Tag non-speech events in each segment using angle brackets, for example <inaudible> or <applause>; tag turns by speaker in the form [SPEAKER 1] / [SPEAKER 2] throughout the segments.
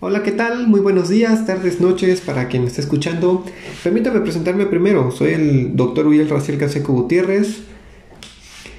[SPEAKER 1] Hola, ¿qué tal? Muy buenos días, tardes, noches para quien me esté escuchando. Permítame presentarme primero. Soy el doctor Uriel Raciel Caseco Gutiérrez.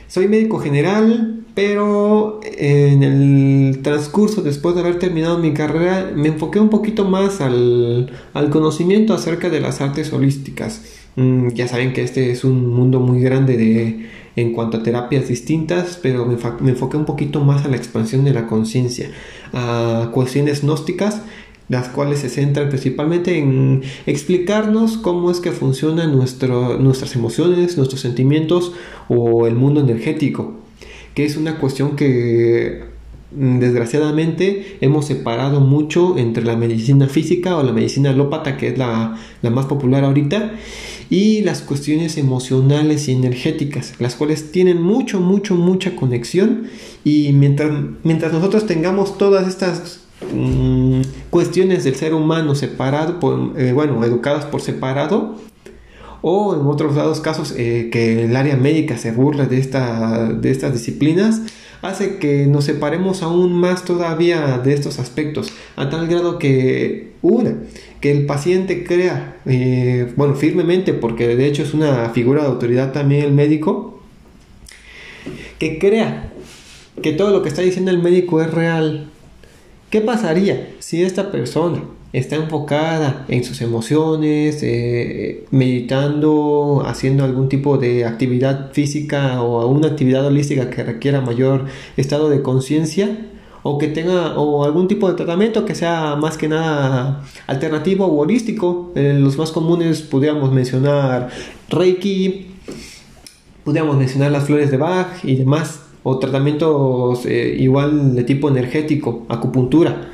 [SPEAKER 1] Soy médico general, pero en el transcurso, después de haber terminado mi carrera, me enfoqué un poquito más al, al conocimiento acerca de las artes holísticas. Mm, ya saben que este es un mundo muy grande de, en cuanto a terapias distintas, pero me, me enfoqué un poquito más a la expansión de la conciencia, a cuestiones gnósticas, las cuales se centran principalmente en explicarnos cómo es que funcionan nuestro, nuestras emociones, nuestros sentimientos o el mundo energético, que es una cuestión que mm, desgraciadamente hemos separado mucho entre la medicina física o la medicina alópata, que es la, la más popular ahorita, y las cuestiones emocionales y energéticas, las cuales tienen mucho, mucho, mucha conexión. Y mientras, mientras nosotros tengamos todas estas mm, cuestiones del ser humano separado, por, eh, bueno, educadas por separado, o en otros lados casos eh, que el área médica se burla de, esta, de estas disciplinas, hace que nos separemos aún más todavía de estos aspectos, a tal grado que, una, que el paciente crea, eh, bueno, firmemente, porque de hecho es una figura de autoridad también el médico, que crea que todo lo que está diciendo el médico es real. ¿Qué pasaría si esta persona está enfocada en sus emociones, eh, meditando, haciendo algún tipo de actividad física o una actividad holística que requiera mayor estado de conciencia? o que tenga o algún tipo de tratamiento que sea más que nada alternativo o holístico. los más comunes podríamos mencionar Reiki, podríamos mencionar las flores de Bach y demás, o tratamientos eh, igual de tipo energético, acupuntura.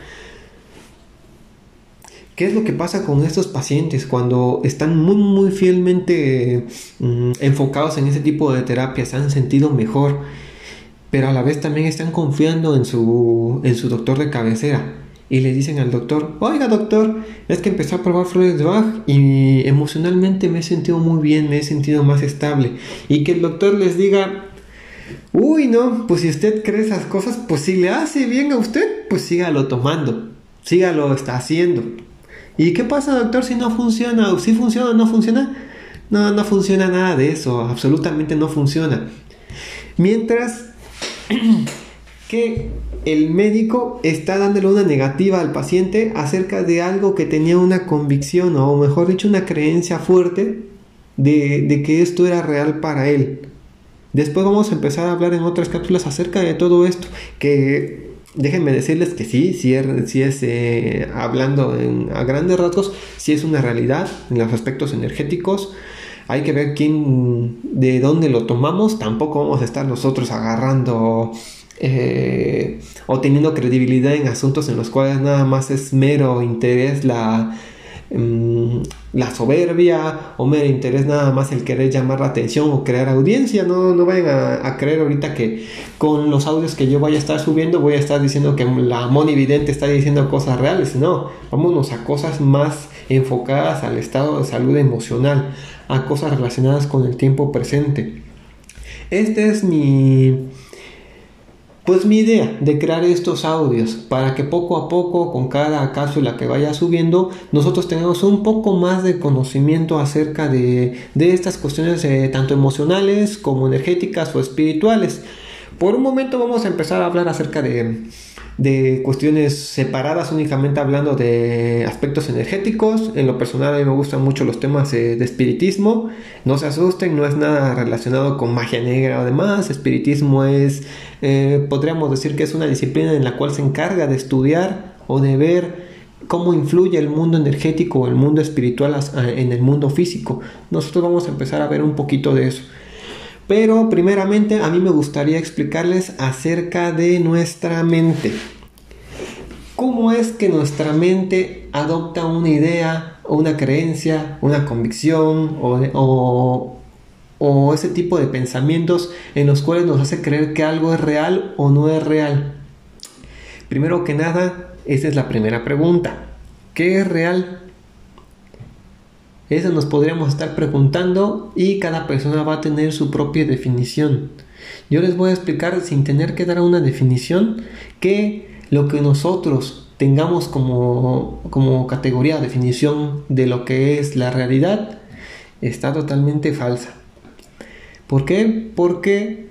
[SPEAKER 1] ¿Qué es lo que pasa con estos pacientes cuando están muy muy fielmente mm, enfocados en ese tipo de terapias? Se han sentido mejor pero a la vez también están confiando en su, en su doctor de cabecera. Y le dicen al doctor, oiga doctor, es que empecé a probar flores de Bach y emocionalmente me he sentido muy bien, me he sentido más estable. Y que el doctor les diga, uy no, pues si usted cree esas cosas, pues si le hace bien a usted, pues sígalo tomando, sígalo está haciendo. ¿Y qué pasa doctor si no funciona? ¿Si funciona o no funciona? No, no funciona nada de eso, absolutamente no funciona. Mientras <clears throat> que el médico está dándole una negativa al paciente acerca de algo que tenía una convicción o mejor dicho una creencia fuerte de, que esto era real para él. Después vamos a empezar a hablar en otras cápsulas acerca de todo esto, que déjenme decirles que sí, sí es, eh, hablando a grandes rasgos, sí es una realidad en los aspectos energéticos. Hay que ver quién, de dónde lo tomamos, tampoco vamos a estar nosotros agarrando eh, o teniendo credibilidad en asuntos en los cuales nada más es mero interés la, mm, la soberbia o mero interés nada más el querer llamar la atención o crear audiencia. No, no vayan a, a, creer ahorita que con los audios que yo vaya a estar subiendo voy a estar diciendo que la monividente está diciendo cosas reales. No, vámonos a cosas más enfocadas al estado de salud emocional a cosas relacionadas con el tiempo presente. Esta es mi pues mi idea de crear estos audios para que poco a poco con cada cápsula que vaya subiendo nosotros tengamos un poco más de conocimiento acerca de, de estas cuestiones eh, tanto emocionales como energéticas o espirituales. Por un momento vamos a empezar a hablar acerca de de cuestiones separadas, únicamente hablando de aspectos energéticos. En lo personal a mí me gustan mucho los temas de espiritismo. No se asusten, no es nada relacionado con magia negra o demás. Espiritismo es, eh, podríamos decir que es una disciplina en la cual se encarga de estudiar o de ver cómo influye el mundo energético o el mundo espiritual en el mundo físico. Nosotros vamos a empezar a ver un poquito de eso. Pero primeramente a mí me gustaría explicarles acerca de nuestra mente. ¿Cómo es que nuestra mente adopta una idea, una creencia, una convicción o, ese tipo de pensamientos en los cuales nos hace creer que algo es real o no es real? Primero que nada, esa es la primera pregunta. ¿Qué es real? Eso nos podríamos estar preguntando y cada persona va a tener su propia definición. Yo les voy a explicar sin tener que dar una definición que lo que nosotros tengamos como, como categoría, definición de lo que es la realidad, está totalmente falsa. ¿Por qué? Porque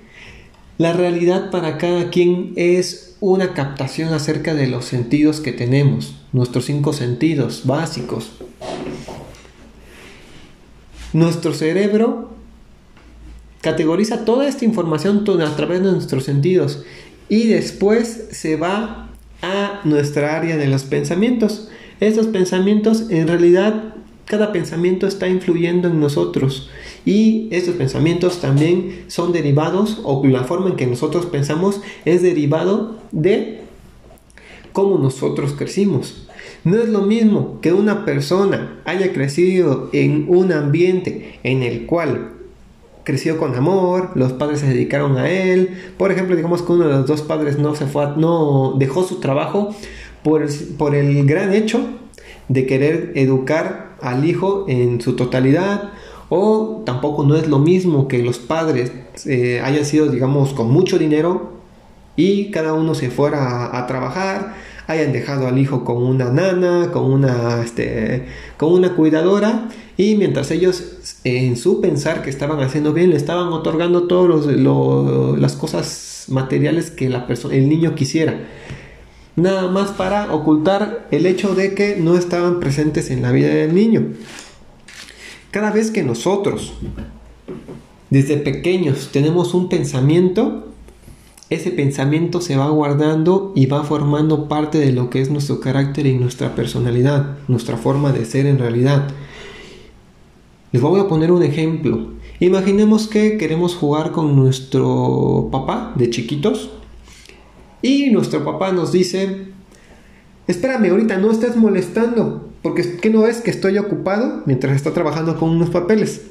[SPEAKER 1] la realidad para cada quien es una captación acerca de los sentidos que tenemos, nuestros cinco sentidos básicos. Nuestro cerebro categoriza toda esta información a través de nuestros sentidos y después se va a nuestra área de los pensamientos. Estos pensamientos en realidad cada pensamiento está influyendo en nosotros y estos pensamientos también son derivados o la forma en que nosotros pensamos es derivado de cómo nosotros crecimos. No es lo mismo que una persona haya crecido en un ambiente en el cual creció con amor, los padres se dedicaron a él. Por ejemplo, digamos que uno de los dos padres no se fue, no dejó su trabajo por, el gran hecho de querer educar al hijo en su totalidad o tampoco no es lo mismo que los padres eh, hayan sido digamos con mucho dinero y cada uno se fuera a, trabajar hayan dejado al hijo con una nana con una este, con una cuidadora y mientras ellos en su pensar que estaban haciendo bien le estaban otorgando todas las cosas materiales que la el niño quisiera nada más para ocultar el hecho de que no estaban presentes en la vida del niño. Cada vez que nosotros, desde pequeños, tenemos un pensamiento, ese pensamiento se va guardando y va formando parte de lo que es nuestro carácter y nuestra personalidad, nuestra forma de ser en realidad. Les voy a poner un ejemplo. Imaginemos que queremos jugar con nuestro papá de chiquitos y nuestro papá nos dice, espérame, ahorita no estés molestando, porque ¿qué no ves que estoy ocupado mientras está trabajando con unos papeles?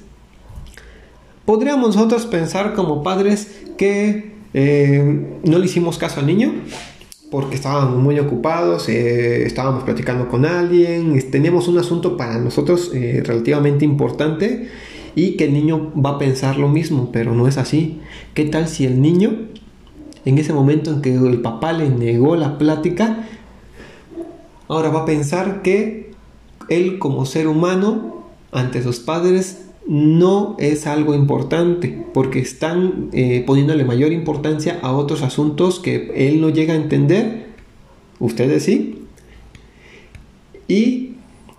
[SPEAKER 1] Podríamos nosotros pensar como padres que eh, no le hicimos caso al niño porque estábamos muy ocupados, eh, estábamos platicando con alguien, teníamos un asunto para nosotros eh, relativamente importante y que el niño va a pensar lo mismo, pero no es así. ¿Qué tal si el niño en ese momento en que el papá le negó la plática, ahora va a pensar que él como ser humano ante sus padres no es algo importante porque están eh, poniéndole mayor importancia a otros asuntos que él no llega a entender, ustedes sí, y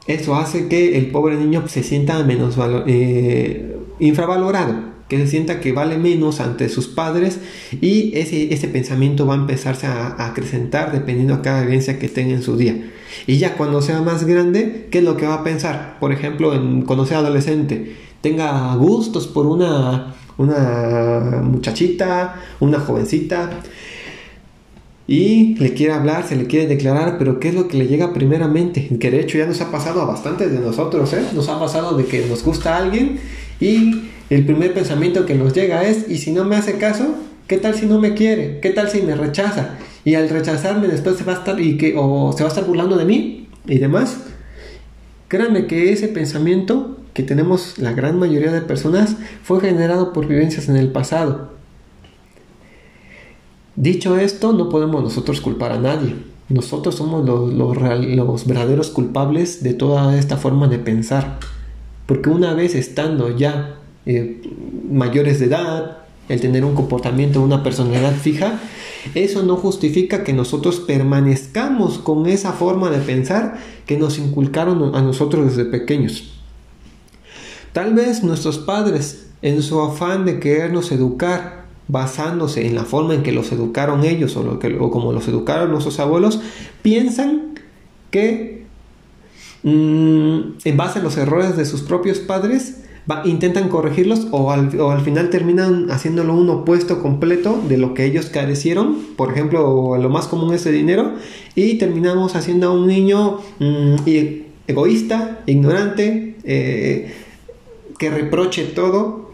[SPEAKER 1] eso hace que el pobre niño se sienta menos eh, infravalorado que se sienta que vale menos ante sus padres y ese, ese pensamiento va a empezarse a, acrecentar dependiendo a cada vivencia que tenga en su día. Y ya cuando sea más grande, ¿qué es lo que va a pensar? Por ejemplo, en, cuando sea adolescente, tenga gustos por una, una muchachita, una jovencita, y le quiere hablar, se le quiere declarar, pero ¿qué es lo que le llega primeramente? Que de hecho ya nos ha pasado a bastantes de nosotros, ¿eh? Nos ha pasado de que nos gusta alguien y el primer pensamiento que nos llega es, ¿y si no me hace caso? ¿Qué tal si no me quiere? ¿Qué tal si me rechaza? Y al rechazarme después se va a estar y que o se va a estar burlando de mí y demás. Créanme que ese pensamiento que tenemos la gran mayoría de personas fue generado por vivencias en el pasado. Dicho esto, no podemos nosotros culpar a nadie. Nosotros somos los, los, verdaderos culpables de toda esta forma de pensar. Porque una vez estando ya eh, mayores de edad, el tener un comportamiento, una personalidad fija, eso no justifica que nosotros permanezcamos con esa forma de pensar que nos inculcaron a nosotros desde pequeños. Tal vez nuestros padres, en su afán de querernos educar, basándose en la forma en que los educaron ellos o, como los educaron nuestros abuelos, piensan que mm, en base a los errores de sus propios padres, intentan corregirlos o al, final terminan haciéndolo un opuesto completo de lo que ellos carecieron. Por ejemplo, lo más común es el dinero. Y terminamos haciendo a un niño mm, egoísta, ignorante, eh, que reproche todo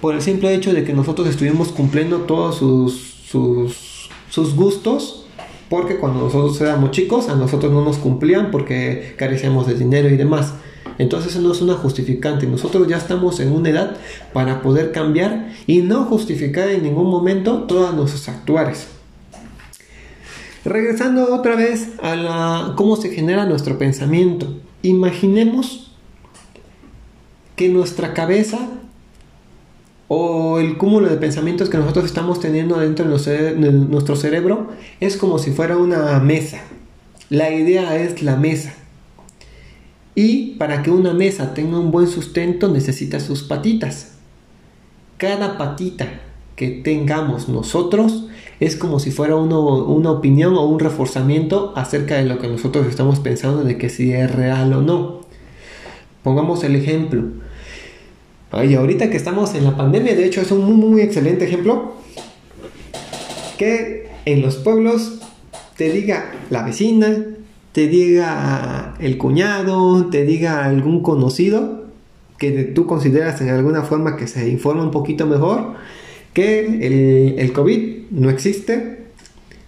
[SPEAKER 1] por el simple hecho de que nosotros estuvimos cumpliendo todos sus, sus, gustos porque cuando nosotros éramos chicos a nosotros no nos cumplían porque carecíamos de dinero y demás. Entonces eso no es una justificante. Nosotros ya estamos en una edad para poder cambiar y no justificar en ningún momento todas nuestros actuares. Regresando otra vez a la, cómo se genera nuestro pensamiento. Imaginemos que nuestra cabeza o el cúmulo de pensamientos que nosotros estamos teniendo dentro de nuestro cerebro es como si fuera una mesa. La idea es la mesa. Y para que una mesa tenga un buen sustento necesita sus patitas. Cada patita que tengamos nosotros es como si fuera una opinión o un reforzamiento acerca de lo que nosotros estamos pensando de que si es real o no. Pongamos el ejemplo Ay, ahorita que estamos en la pandemia, de hecho es un muy, muy excelente ejemplo. Que en los pueblos te diga la vecina, te diga el cuñado, te diga algún conocido que tú consideras en alguna forma que se informa un poquito mejor, que el, el COVID no existe,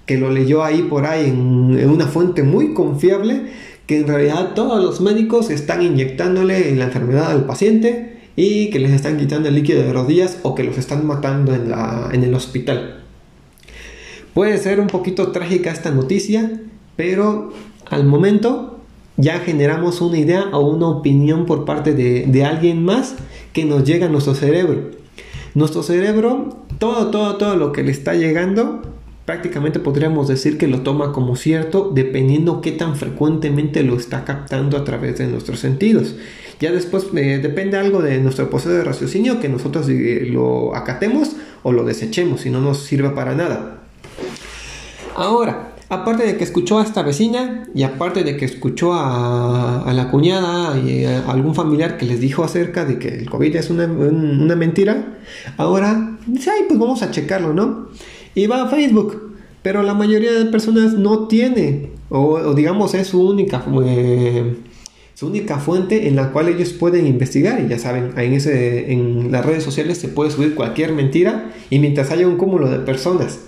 [SPEAKER 1] que lo leyó ahí por ahí en, en, una fuente muy confiable, que en realidad todos los médicos están inyectándole la enfermedad al paciente y que les están quitando el líquido de rodillas o que los están matando en, la, en el hospital. Puede ser un poquito trágica esta noticia, pero al momento ya generamos una idea o una opinión por parte de, de alguien más que nos llega a nuestro cerebro. Nuestro cerebro, todo, todo, todo lo que le está llegando, prácticamente podríamos decir que lo toma como cierto dependiendo qué tan frecuentemente lo está captando a través de nuestros sentidos. Ya después eh, depende algo de nuestro proceso de raciocinio que nosotros eh, lo acatemos o lo desechemos y no nos sirva para nada. Ahora, aparte de que escuchó a esta vecina y aparte de que escuchó a, la cuñada y a algún familiar que les dijo acerca de que el COVID es una, mentira, ahora dice, pues vamos a checarlo, ¿no? Y va a Facebook, pero la mayoría de personas no tiene, o, digamos es su única... Eh, única fuente en la cual ellos pueden investigar y ya saben, en, ese, en las redes sociales se puede subir cualquier mentira y mientras haya un cúmulo de personas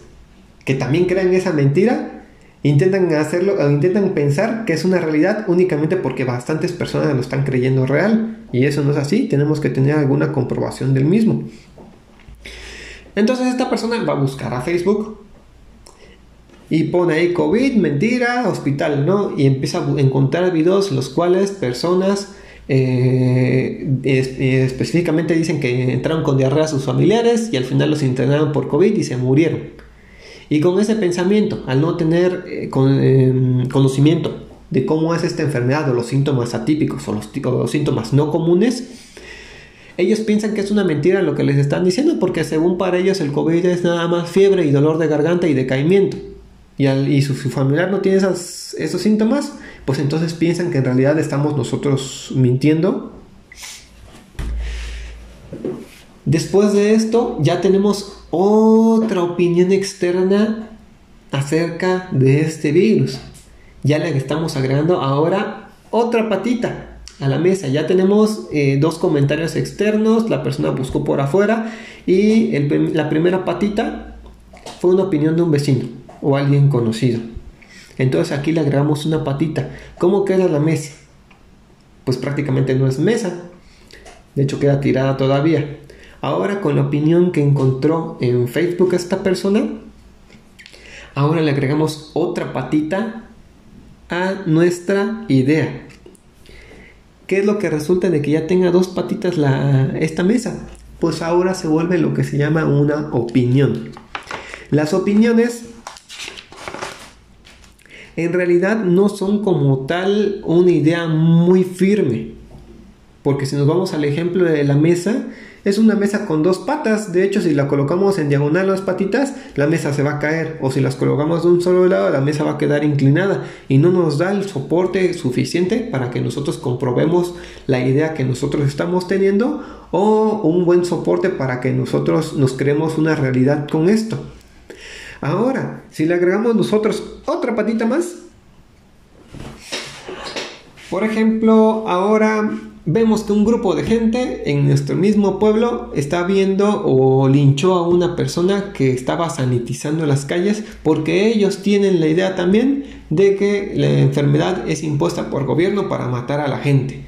[SPEAKER 1] que también crean esa mentira, intentan hacerlo, intentan pensar que es una realidad únicamente porque bastantes personas lo están creyendo real y eso no es así, tenemos que tener alguna comprobación del mismo. Entonces esta persona va a buscar a Facebook y pone ahí COVID, mentira, hospital, ¿no? Y empieza a encontrar videos los cuales personas eh, específicamente dicen que entraron con diarrea a sus familiares y al final los internaron por COVID y se murieron. Y con ese pensamiento, al no tener eh, em, conocimiento de cómo es esta enfermedad o los síntomas atípicos o los síntomas no comunes, ellos piensan que es una mentira lo que les están diciendo porque según para ellos el COVID es nada más fiebre y dolor de garganta y decaimiento y, su, familiar no tiene esos síntomas, pues entonces piensan que en realidad estamos nosotros mintiendo. Después de esto ya tenemos otra opinión externa acerca de este virus. Ya le estamos agregando ahora otra patita a la mesa. Ya tenemos eh, dos comentarios externos, la persona buscó por afuera y la primera patita fue una opinión de un vecino o alguien conocido. Entonces aquí le agregamos una patita. ¿Cómo queda la mesa? Pues prácticamente no es mesa. De hecho queda tirada todavía. Ahora con la opinión que encontró en Facebook esta persona, ahora le agregamos otra patita a nuestra idea. ¿Qué es lo que resulta de que ya tenga dos patitas esta mesa? Pues ahora se vuelve lo que se llama una opinión. Las opiniones en realidad no son como tal una idea muy firme. Porque si nos vamos al ejemplo de la mesa, es una mesa con dos patas. De hecho, si la colocamos en diagonal las patitas, la mesa se va a caer. O si las colocamos de un solo lado, la mesa va a quedar inclinada. Y no nos da el soporte suficiente para que nosotros comprobemos la idea que nosotros estamos teniendo. O un buen soporte para que nosotros nos creemos una realidad con esto. Ahora, si le agregamos nosotros otra patita más, por ejemplo, ahora vemos que un grupo de gente en nuestro mismo pueblo está viendo o linchó a una persona que estaba sanitizando las calles porque ellos tienen la idea también de que la enfermedad es impuesta por gobierno para matar a la gente.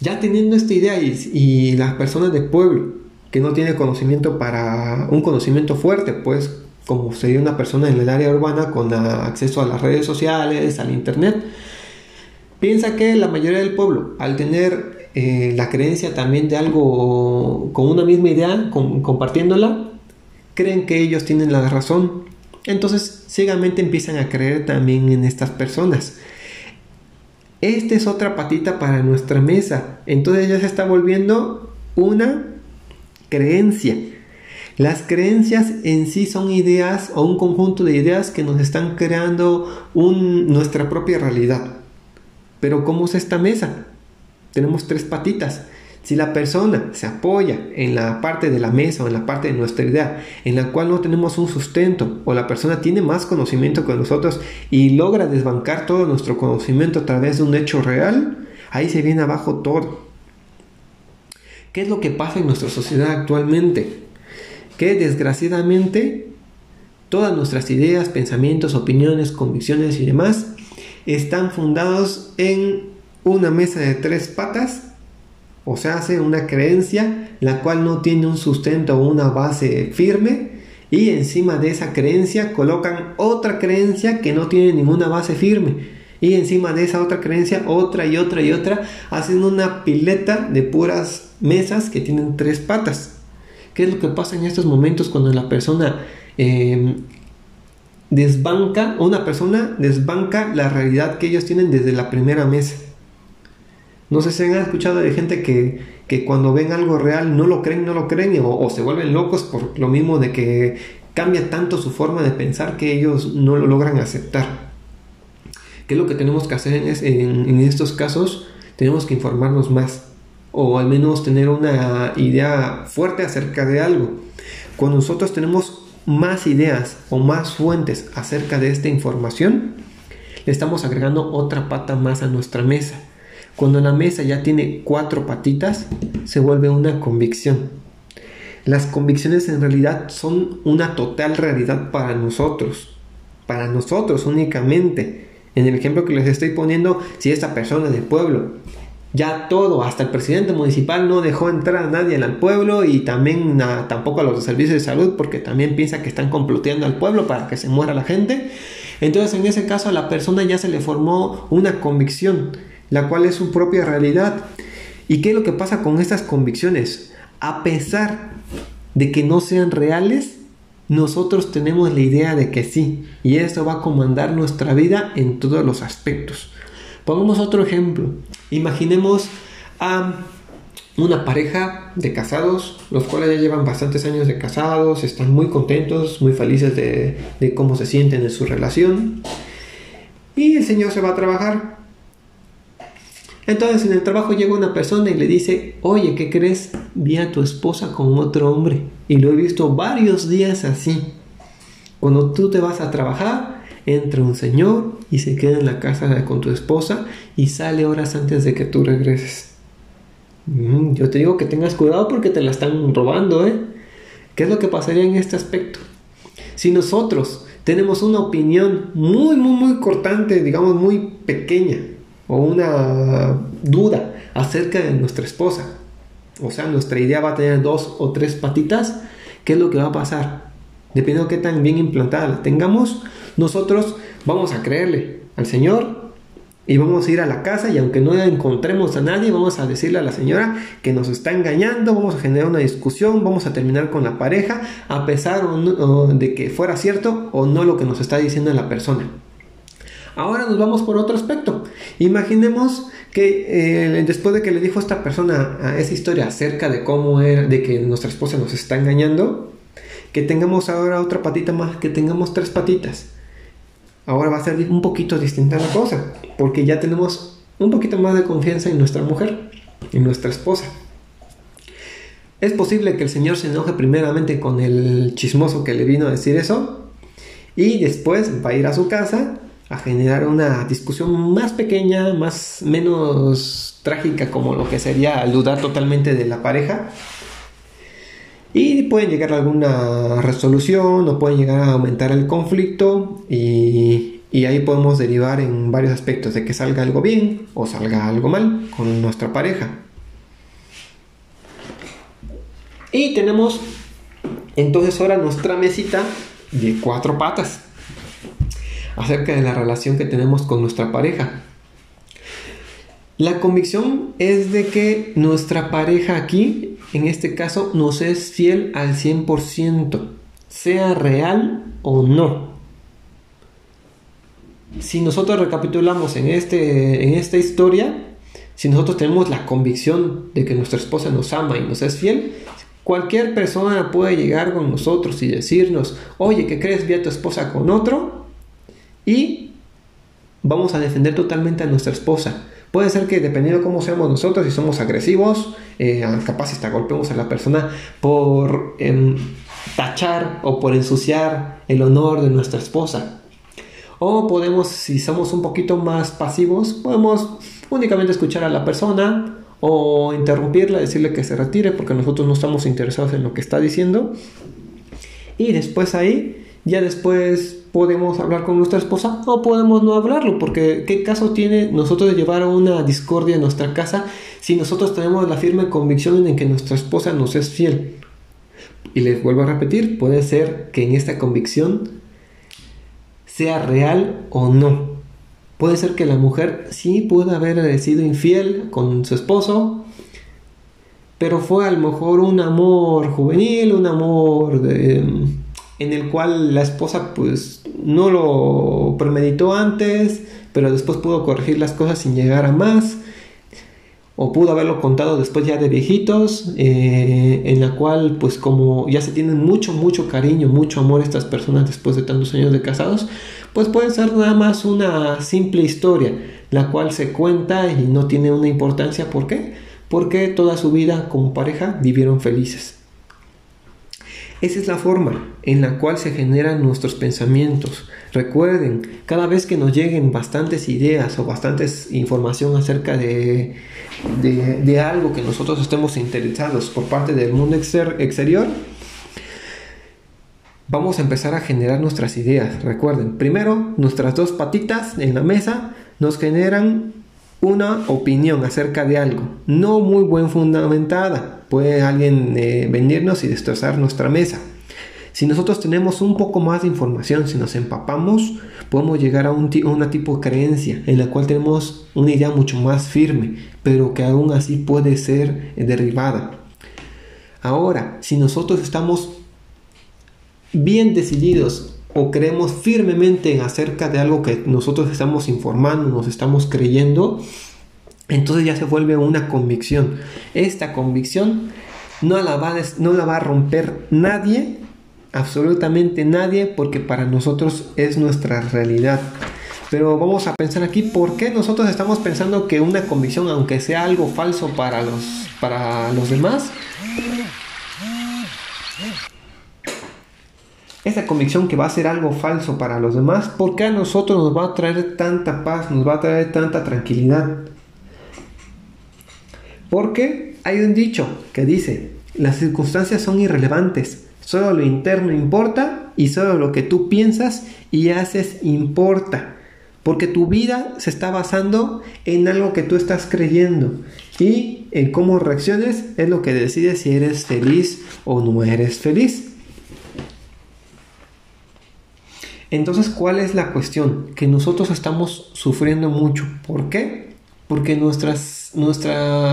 [SPEAKER 1] Ya teniendo esta idea y, las personas del pueblo que no tiene conocimiento para un conocimiento fuerte, pues como sería una persona en el área urbana con acceso a las redes sociales, al internet, piensa que la mayoría del pueblo, al tener eh, la creencia también de algo con una misma idea, compartiéndola, creen que ellos tienen la razón. Entonces, ciegamente empiezan a creer también en estas personas. Esta es otra patita para nuestra mesa. Entonces ya se está volviendo una creencia. Las creencias en sí son ideas o un conjunto de ideas que nos están creando nuestra propia realidad. Pero ¿cómo es esta mesa? Tenemos tres patitas. Si la persona se apoya en la parte de la mesa o en la parte de nuestra idea en la cual no tenemos un sustento o la persona tiene más conocimiento que nosotros y logra desbancar todo nuestro conocimiento a través de un hecho real, ahí se viene abajo todo. ¿Qué es lo que pasa en nuestra sociedad actualmente? Que desgraciadamente todas nuestras ideas, pensamientos, opiniones, convicciones y demás están fundados en una mesa de tres patas o se hace una creencia la cual no tiene un sustento o una base firme y encima de esa creencia colocan otra creencia que no tiene ninguna base firme y encima de esa otra creencia otra y otra y otra hacen una pileta de puras mesas que tienen tres patas ¿qué es lo que pasa en estos momentos cuando la persona em, desbanca una persona desbanca la realidad que ellos tienen desde la primera mesa no sé si han escuchado de gente que, cuando ven algo real no lo creen, no lo creen o, se vuelven locos por lo mismo de que cambia tanto su forma de pensar que ellos no lo logran aceptar. ¿Qué es lo que tenemos que hacer en estos casos? Tenemos que informarnos más o al menos tener una idea fuerte acerca de algo. Cuando nosotros tenemos más ideas o más fuentes acerca de esta información, le estamos agregando otra pata más a nuestra mesa. Cuando la mesa ya tiene cuatro patitas, se vuelve una convicción. Las convicciones en realidad son una total realidad para nosotros, para nosotros únicamente. En el ejemplo que les estoy poniendo, si esta persona del pueblo, ya todo, hasta el presidente municipal no dejó entrar a nadie al pueblo y también tampoco a los servicios de salud porque también piensa que están comploteando al pueblo para que se muera la gente. Entonces en ese caso a la persona ya se le formó una convicción la cual es su propia realidad. ¿Y qué es lo que pasa con estas convicciones? A pesar de que no sean reales, nosotros tenemos la idea de que sí, y esto va a comandar nuestra vida en todos los aspectos. Pongamos otro ejemplo. Imaginemos a una pareja de casados, los cuales ya llevan bastantes años de casados, están muy contentos, muy felices de, de cómo se sienten en su relación. Y el Señor se va a trabajar entonces en el trabajo llega una persona y le dice, oye, ¿qué crees? Vi a tu esposa con otro hombre y lo he visto varios días así. Cuando tú te vas a trabajar, entra un señor y se queda en la casa con tu esposa y sale horas antes de que tú regreses. Mm, yo te digo que tengas cuidado porque te la están robando, ¿eh? ¿Qué es lo que pasaría en este aspecto? Si nosotros tenemos una opinión muy, muy, muy cortante, digamos muy pequeña, o una duda acerca de nuestra esposa, o sea, nuestra idea va a tener dos o tres patitas, ¿qué es lo que va a pasar? Dependiendo de qué tan bien implantada la tengamos, nosotros vamos a creerle al Señor y vamos a ir a la casa y aunque no encontremos a nadie, vamos a decirle a la señora que nos está engañando, vamos a generar una discusión, vamos a terminar con la pareja, a pesar de que fuera cierto o no lo que nos está diciendo la persona. Ahora nos vamos por otro aspecto. Imaginemos que eh, después de que le dijo esta persona esa historia acerca de cómo era, de que nuestra esposa nos está engañando, que tengamos ahora otra patita más, que tengamos tres patitas. Ahora va a ser un poquito distinta la cosa, porque ya tenemos un poquito más de confianza en nuestra mujer, en nuestra esposa. Es posible que el Señor se enoje primeramente con el chismoso que le vino a decir eso, y después va a ir a su casa a generar una discusión más pequeña, más menos trágica como lo que sería dudar totalmente de la pareja. Y pueden llegar a alguna resolución o pueden llegar a aumentar el conflicto y, y ahí podemos derivar en varios aspectos de que salga algo bien o salga algo mal con nuestra pareja. Y tenemos entonces ahora nuestra mesita de cuatro patas acerca de la relación que tenemos con nuestra pareja. La convicción es de que nuestra pareja aquí, en este caso, nos es fiel al 100%, sea real o no. Si nosotros recapitulamos en, este, en esta historia, si nosotros tenemos la convicción de que nuestra esposa nos ama y nos es fiel, cualquier persona puede llegar con nosotros y decirnos, oye, ¿qué crees? Vi a tu esposa con otro y vamos a defender totalmente a nuestra esposa Puede ser que dependiendo de cómo seamos nosotros, si somos agresivos, eh, capaz hasta golpeemos a la persona por em, tachar o por ensuciar el honor de nuestra esposa. O podemos, si somos un poquito más pasivos, podemos únicamente escuchar a la persona o interrumpirla, decirle que se retire porque nosotros no estamos interesados en lo que está diciendo. Y después ahí, ya después podemos hablar con nuestra esposa o podemos no hablarlo, porque ¿qué caso tiene nosotros de llevar una discordia en nuestra casa si nosotros tenemos la firme convicción en que nuestra esposa nos es fiel? Y les vuelvo a repetir, puede ser que en esta convicción sea real o no. Puede ser que la mujer sí pueda haber sido infiel con su esposo, pero fue a lo mejor un amor juvenil, un amor de en el cual la esposa pues no lo premeditó antes, pero después pudo corregir las cosas sin llegar a más, o pudo haberlo contado después ya de viejitos, eh, en la cual pues como ya se tienen mucho, mucho cariño, mucho amor estas personas después de tantos años de casados, pues puede ser nada más una simple historia, la cual se cuenta y no tiene una importancia, ¿por qué? Porque toda su vida como pareja vivieron felices. Esa es la forma en la cual se generan nuestros pensamientos. Recuerden, cada vez que nos lleguen bastantes ideas o bastantes información acerca de, de, algo que nosotros estemos interesados por parte del mundo exterior, vamos a empezar a generar nuestras ideas. Recuerden, primero nuestras dos patitas en la mesa nos generan una opinión acerca de algo, no muy buen fundamentada. Puede alguien eh, venirnos y destrozar nuestra mesa. Si nosotros tenemos un poco más de información, si nos empapamos, podemos llegar a, un una tipo de creencia en la cual tenemos una idea mucho más firme, pero que aún así puede ser eh, derribada. Ahora, si nosotros estamos bien decididos o creemos firmemente en acerca de algo que nosotros estamos informando, nos estamos creyendo, entonces ya se vuelve una convicción. Esta convicción no la va, no la va a romper nadie, absolutamente nadie, porque para nosotros es nuestra realidad. Pero vamos a pensar aquí, ¿por qué nosotros estamos pensando que una convicción, aunque sea algo falso para los, para los demás, convicción que va a ser algo falso para los demás, ¿por qué a nosotros nos va a traer tanta paz, nos va a traer tanta tranquilidad? Porque hay un dicho que dice, las circunstancias son irrelevantes, solo lo interno importa y solo lo que tú piensas y haces importa. Porque tu vida se está basando en algo que tú estás creyendo y en cómo reacciones es lo que decide si eres feliz o no eres feliz. Entonces, ¿cuál es la cuestión? Que nosotros estamos sufriendo mucho. ¿Por qué? Porque nuestro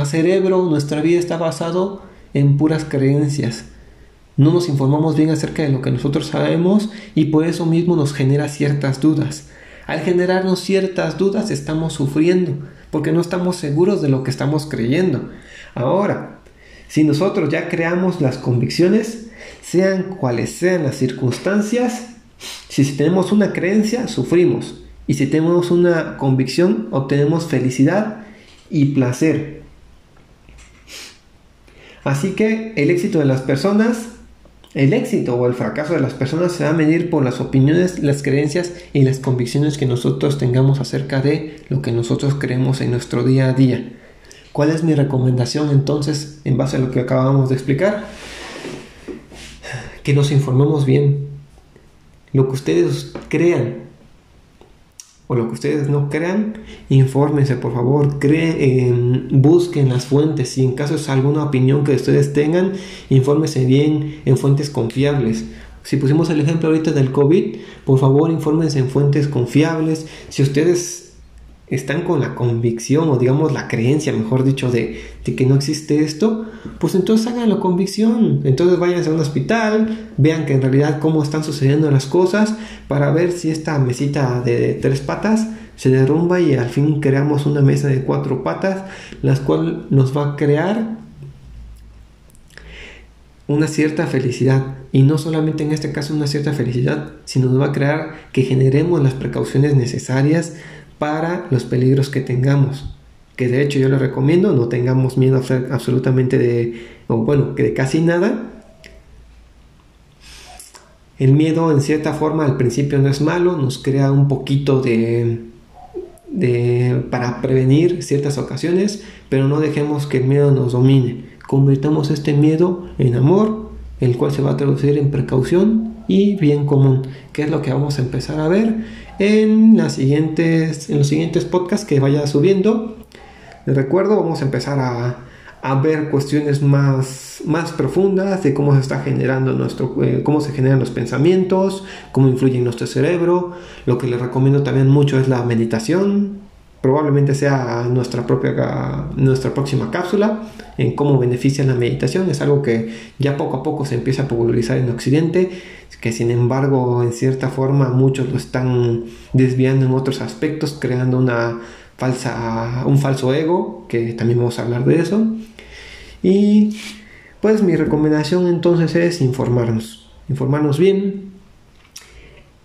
[SPEAKER 1] cerebro, nuestra vida está basado en puras creencias. No nos informamos bien acerca de lo que nosotros sabemos y por eso mismo nos genera ciertas dudas. Al generarnos ciertas dudas estamos sufriendo porque no estamos seguros de lo que estamos creyendo. Ahora, si nosotros ya creamos las convicciones, sean cuales sean las circunstancias, si tenemos una creencia, sufrimos. Y si tenemos una convicción, obtenemos felicidad y placer. Así que el éxito de las personas, el éxito o el fracaso de las personas se va a medir por las opiniones, las creencias y las convicciones que nosotros tengamos acerca de lo que nosotros creemos en nuestro día a día. ¿Cuál es mi recomendación entonces en base a lo que acabamos de explicar? Que nos informemos bien, lo que ustedes crean o lo que ustedes no crean, infórmense por favor, creen, busquen las fuentes, si en caso es alguna opinión que ustedes tengan, infórmense bien en fuentes confiables, Si pusimos el ejemplo ahorita del COVID, por favor infórmense en fuentes confiables. Si ustedes están con la convicción o digamos la creencia, mejor dicho, de, que no existe esto, pues entonces hagan la convicción. Entonces vayan a un hospital, vean que en realidad cómo están sucediendo las cosas para ver si esta mesita de tres patas se derrumba y al fin creamos una mesa de cuatro patas, la cual nos va a crear una cierta felicidad. Y no solamente en este caso una cierta felicidad, sino nos va a crear que generemos las precauciones necesarias para los peligros que tengamos. Que de hecho yo les recomiendo, no tengamos miedo absolutamente de, o bueno, que de casi nada. El miedo en cierta forma al principio no es malo, nos crea un poquito de, de para prevenir ciertas ocasiones, pero no dejemos que el miedo nos domine convirtamos este miedo en amor, el cual se va a traducir en precaución y bien común, que es lo que vamos a empezar a ver en, las siguientes, en los siguientes podcasts que vaya subiendo. Les recuerdo, vamos a empezar a, a ver cuestiones más, más profundas de cómo se está generando nuestro, eh, cómo se generan los pensamientos, cómo influye en nuestro cerebro. Lo que les recomiendo también mucho es la meditación, probablemente sea nuestra propia nuestra próxima cápsula en cómo beneficia la meditación. Es algo que ya poco a poco se empieza a popularizar en occidente que sin embargo en cierta forma muchos lo están desviando en otros aspectos creando una falsa un falso ego que también vamos a hablar de eso. Y pues mi recomendación entonces es informarnos informarnos bien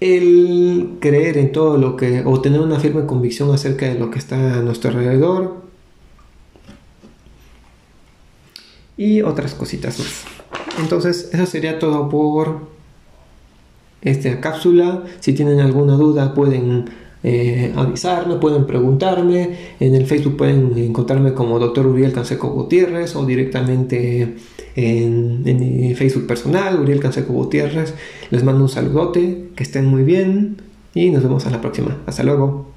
[SPEAKER 1] el creer en todo lo que, o tener una firme convicción acerca de lo que está a nuestro alrededor y otras cositas más. Entonces, eso sería todo por esta cápsula. Si tienen alguna duda, pueden eh, avisarme, pueden preguntarme. En el Facebook pueden encontrarme como Dr. Uriel Canseco Gutiérrez o directamente en, mi Facebook personal, Uriel Canseco Gutiérrez. Les mando un saludote, que estén muy bien y nos vemos a la próxima. Hasta luego.